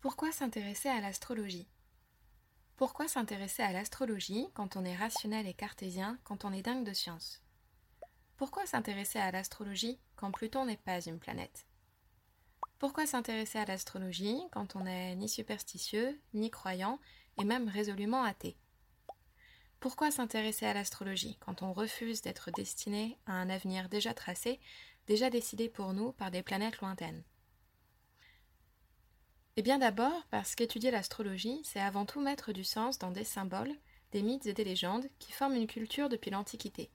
Pourquoi s'intéresser à l'astrologie? Pourquoi s'intéresser à l'astrologie quand on est rationnel et cartésien, quand on est dingue de science? Pourquoi s'intéresser à l'astrologie quand Pluton n'est pas une planète? Pourquoi s'intéresser à l'astrologie quand on n'est ni superstitieux, ni croyant, et même résolument athée? Pourquoi s'intéresser à l'astrologie quand on refuse d'être destiné à un avenir déjà tracé, déjà décidé pour nous par des planètes lointaines? Eh bien d'abord parce qu'étudier l'astrologie, c'est avant tout mettre du sens dans des symboles, des mythes et des légendes qui forment une culture depuis l'Antiquité.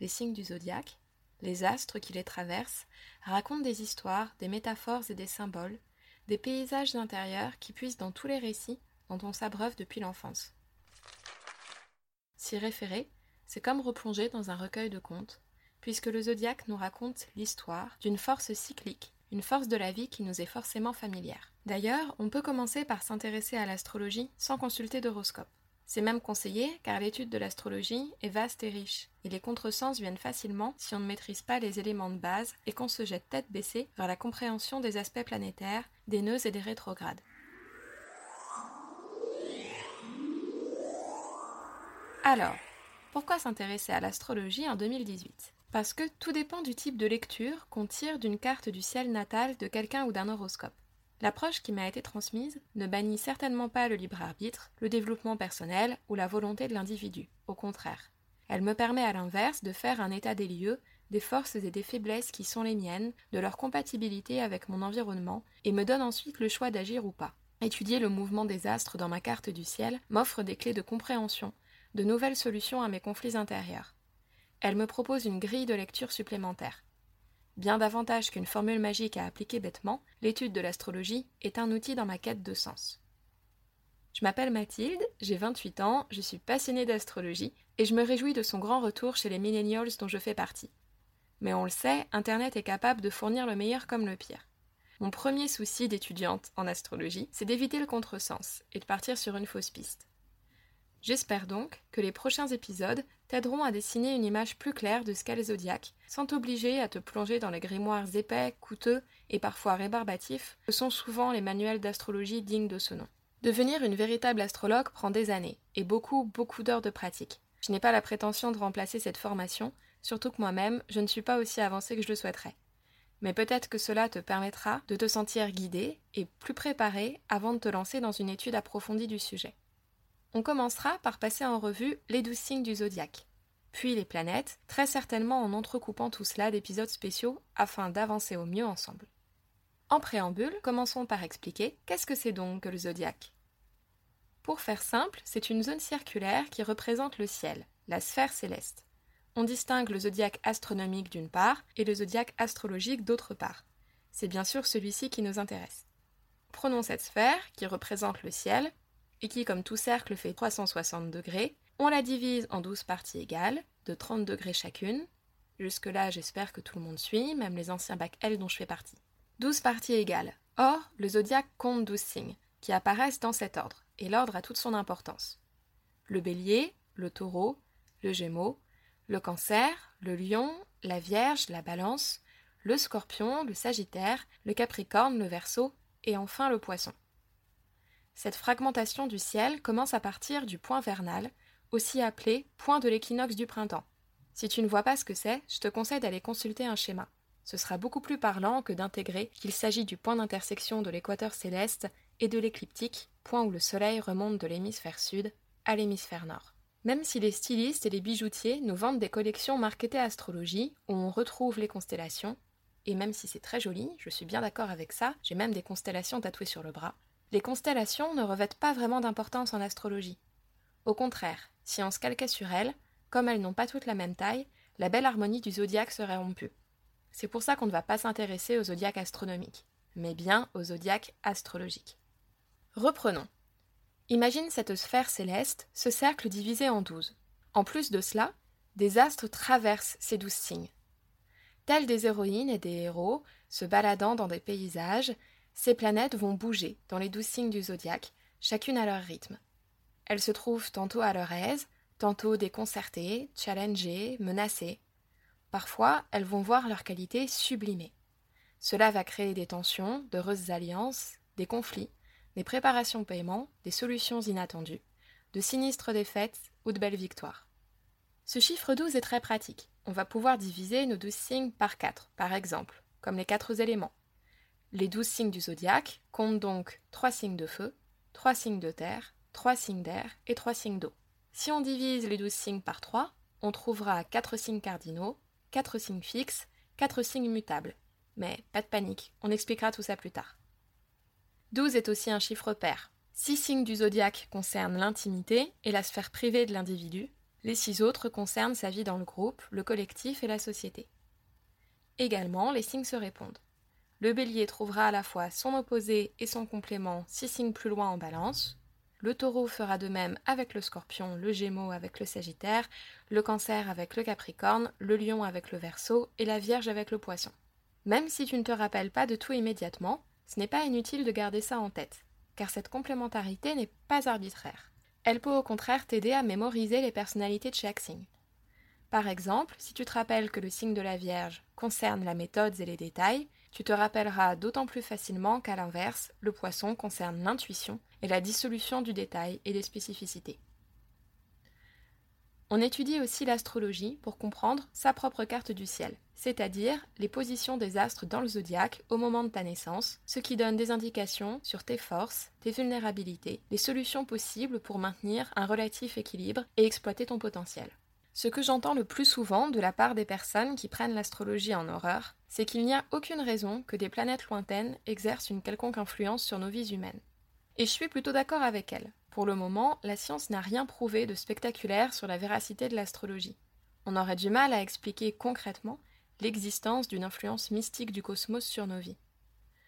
Les signes du zodiaque, les astres qui les traversent, racontent des histoires, des métaphores et des symboles, des paysages intérieurs qui puissent dans tous les récits dont on s'abreuve depuis l'enfance. S'y référer, c'est comme replonger dans un recueil de contes, puisque le zodiaque nous raconte l'histoire d'une force cyclique une force de la vie qui nous est forcément familière. D'ailleurs, on peut commencer par s'intéresser à l'astrologie sans consulter d'horoscope. C'est même conseillé car l'étude de l'astrologie est vaste et riche, et les contresens viennent facilement si on ne maîtrise pas les éléments de base et qu'on se jette tête baissée vers la compréhension des aspects planétaires, des nœuds et des rétrogrades. Alors, pourquoi s'intéresser à l'astrologie en 2018 parce que tout dépend du type de lecture qu'on tire d'une carte du ciel natal de quelqu'un ou d'un horoscope. L'approche qui m'a été transmise ne bannit certainement pas le libre arbitre, le développement personnel ou la volonté de l'individu. Au contraire. Elle me permet à l'inverse de faire un état des lieux, des forces et des faiblesses qui sont les miennes, de leur compatibilité avec mon environnement, et me donne ensuite le choix d'agir ou pas. Étudier le mouvement des astres dans ma carte du ciel m'offre des clés de compréhension, de nouvelles solutions à mes conflits intérieurs elle me propose une grille de lecture supplémentaire. Bien davantage qu'une formule magique à appliquer bêtement, l'étude de l'astrologie est un outil dans ma quête de sens. Je m'appelle Mathilde, j'ai 28 ans, je suis passionnée d'astrologie et je me réjouis de son grand retour chez les millennials dont je fais partie. Mais on le sait, Internet est capable de fournir le meilleur comme le pire. Mon premier souci d'étudiante en astrologie, c'est d'éviter le contresens et de partir sur une fausse piste. J'espère donc que les prochains épisodes t'aideront à dessiner une image plus claire de ce qu'est le zodiaque, sans t'obliger à te plonger dans les grimoires épais, coûteux et parfois rébarbatifs que sont souvent les manuels d'astrologie dignes de ce nom. Devenir une véritable astrologue prend des années et beaucoup, beaucoup d'heures de pratique. Je n'ai pas la prétention de remplacer cette formation, surtout que moi-même, je ne suis pas aussi avancée que je le souhaiterais. Mais peut-être que cela te permettra de te sentir guidé et plus préparé avant de te lancer dans une étude approfondie du sujet. On commencera par passer en revue les douze signes du zodiaque, puis les planètes, très certainement en entrecoupant tout cela d'épisodes spéciaux afin d'avancer au mieux ensemble. En préambule, commençons par expliquer qu'est-ce que c'est donc que le zodiaque. Pour faire simple, c'est une zone circulaire qui représente le ciel, la sphère céleste. On distingue le zodiaque astronomique d'une part et le zodiaque astrologique d'autre part. C'est bien sûr celui-ci qui nous intéresse. Prenons cette sphère, qui représente le ciel, qui, comme tout cercle, fait 360 degrés, on la divise en 12 parties égales, de 30 degrés chacune. Jusque-là, j'espère que tout le monde suit, même les anciens bacs L dont je fais partie. 12 parties égales. Or, le zodiaque compte 12 signes, qui apparaissent dans cet ordre, et l'ordre a toute son importance. Le bélier, le taureau, le gémeau, le cancer, le lion, la vierge, la balance, le scorpion, le sagittaire, le capricorne, le verso, et enfin le poisson. Cette fragmentation du ciel commence à partir du point vernal, aussi appelé point de l'équinoxe du printemps. Si tu ne vois pas ce que c'est, je te conseille d'aller consulter un schéma. Ce sera beaucoup plus parlant que d'intégrer qu'il s'agit du point d'intersection de l'équateur céleste et de l'écliptique, point où le soleil remonte de l'hémisphère sud à l'hémisphère nord. Même si les stylistes et les bijoutiers nous vendent des collections marketées astrologie où on retrouve les constellations, et même si c'est très joli, je suis bien d'accord avec ça, j'ai même des constellations tatouées sur le bras, les constellations ne revêtent pas vraiment d'importance en astrologie. Au contraire, si on se calquait sur elles, comme elles n'ont pas toutes la même taille, la belle harmonie du zodiaque serait rompue. C'est pour ça qu'on ne va pas s'intéresser au zodiaque astronomique, mais bien au zodiaque astrologique. Reprenons. Imagine cette sphère céleste, ce cercle divisé en douze. En plus de cela, des astres traversent ces douze signes. Tels des héroïnes et des héros, se baladant dans des paysages, ces planètes vont bouger dans les douze signes du zodiaque, chacune à leur rythme. Elles se trouvent tantôt à leur aise, tantôt déconcertées, challengées, menacées. Parfois, elles vont voir leurs qualités sublimées. Cela va créer des tensions, d'heureuses alliances, des conflits, des préparations paiement, des solutions inattendues, de sinistres défaites ou de belles victoires. Ce chiffre 12 est très pratique. On va pouvoir diviser nos 12 signes par 4, par exemple, comme les 4 éléments. Les 12 signes du zodiaque comptent donc 3 signes de feu, 3 signes de terre, 3 signes d'air et 3 signes d'eau. Si on divise les 12 signes par 3, on trouvera 4 signes cardinaux, 4 signes fixes, 4 signes mutables. Mais pas de panique, on expliquera tout ça plus tard. 12 est aussi un chiffre pair. 6 signes du zodiaque concernent l'intimité et la sphère privée de l'individu, les 6 autres concernent sa vie dans le groupe, le collectif et la société. Également, les signes se répondent. Le bélier trouvera à la fois son opposé et son complément 6 signes plus loin en balance, le taureau fera de même avec le scorpion, le gémeaux avec le sagittaire, le cancer avec le capricorne, le lion avec le verso et la vierge avec le poisson. Même si tu ne te rappelles pas de tout immédiatement, ce n'est pas inutile de garder ça en tête, car cette complémentarité n'est pas arbitraire. Elle peut au contraire t'aider à mémoriser les personnalités de chaque signe. Par exemple, si tu te rappelles que le signe de la Vierge concerne la méthode et les détails, tu te rappelleras d'autant plus facilement qu'à l'inverse, le poisson concerne l'intuition et la dissolution du détail et des spécificités. On étudie aussi l'astrologie pour comprendre sa propre carte du ciel, c'est-à-dire les positions des astres dans le zodiaque au moment de ta naissance, ce qui donne des indications sur tes forces, tes vulnérabilités, les solutions possibles pour maintenir un relatif équilibre et exploiter ton potentiel. Ce que j'entends le plus souvent de la part des personnes qui prennent l'astrologie en horreur, c'est qu'il n'y a aucune raison que des planètes lointaines exercent une quelconque influence sur nos vies humaines. Et je suis plutôt d'accord avec elle. Pour le moment, la science n'a rien prouvé de spectaculaire sur la véracité de l'astrologie. On aurait du mal à expliquer concrètement l'existence d'une influence mystique du cosmos sur nos vies.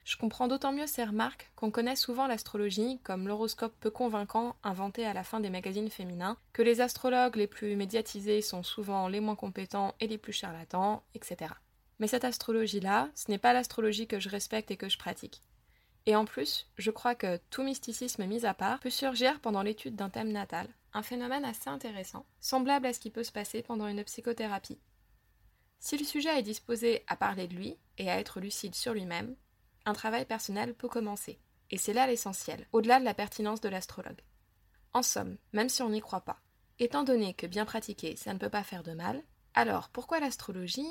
Je comprends d'autant mieux ces remarques qu'on connaît souvent l'astrologie comme l'horoscope peu convaincant inventé à la fin des magazines féminins, que les astrologues les plus médiatisés sont souvent les moins compétents et les plus charlatans, etc. Mais cette astrologie-là, ce n'est pas l'astrologie que je respecte et que je pratique. Et en plus, je crois que tout mysticisme mis à part peut surgir pendant l'étude d'un thème natal, un phénomène assez intéressant, semblable à ce qui peut se passer pendant une psychothérapie. Si le sujet est disposé à parler de lui et à être lucide sur lui-même, un travail personnel peut commencer. Et c'est là l'essentiel, au-delà de la pertinence de l'astrologue. En somme, même si on n'y croit pas, étant donné que bien pratiquer, ça ne peut pas faire de mal, alors pourquoi l'astrologie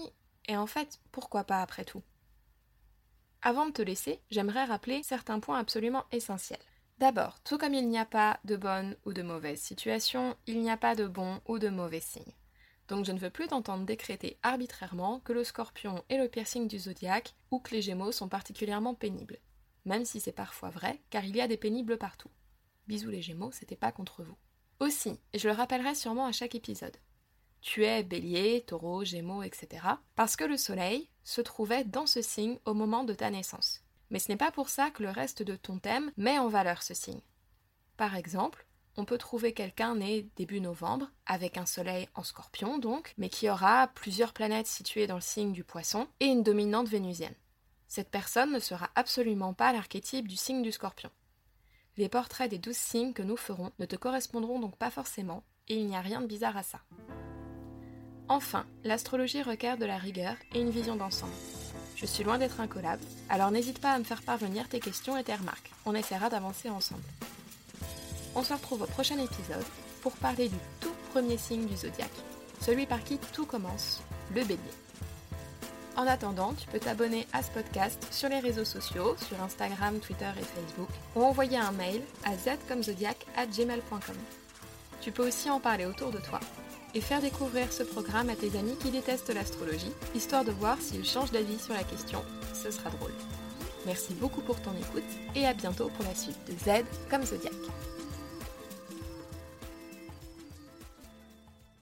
Et en fait, pourquoi pas après tout? Avant de te laisser, j'aimerais rappeler certains points absolument essentiels. D'abord, tout comme il n'y a pas de bonne ou de mauvaise situation, il n'y a pas de bon ou de mauvais signe. Donc je ne veux plus t'entendre décréter arbitrairement que le scorpion est le piercing du zodiaque ou que les gémeaux sont particulièrement pénibles. Même si c'est parfois vrai, car il y a des pénibles partout. Bisous les gémeaux, c'était pas contre vous. Aussi, et je le rappellerai sûrement à chaque épisode, tu es bélier, taureau, gémeaux, etc. Parce que le soleil se trouvait dans ce signe au moment de ta naissance. Mais ce n'est pas pour ça que le reste de ton thème met en valeur ce signe. Par exemple, on peut trouver quelqu'un né début novembre, avec un soleil en scorpion donc, mais qui aura plusieurs planètes situées dans le signe du poisson et une dominante vénusienne. Cette personne ne sera absolument pas l'archétype du signe du scorpion. Les portraits des douze signes que nous ferons ne te correspondront donc pas forcément, et il n'y a rien de bizarre à ça. Enfin, l'astrologie requiert de la rigueur et une vision d'ensemble. Je suis loin d'être incollable, alors n'hésite pas à me faire parvenir tes questions et tes remarques. On essaiera d'avancer ensemble. On se retrouve au prochain épisode pour parler du tout premier signe du zodiaque, celui par qui tout commence, le bélier. En attendant, tu peux t'abonner à ce podcast sur les réseaux sociaux, sur Instagram, Twitter et Facebook, ou envoyer un mail à gmail.com. Tu peux aussi en parler autour de toi et faire découvrir ce programme à tes amis qui détestent l'astrologie, histoire de voir s'ils changent d'avis sur la question. Ce sera drôle. Merci beaucoup pour ton écoute et à bientôt pour la suite de Z comme Zodiac.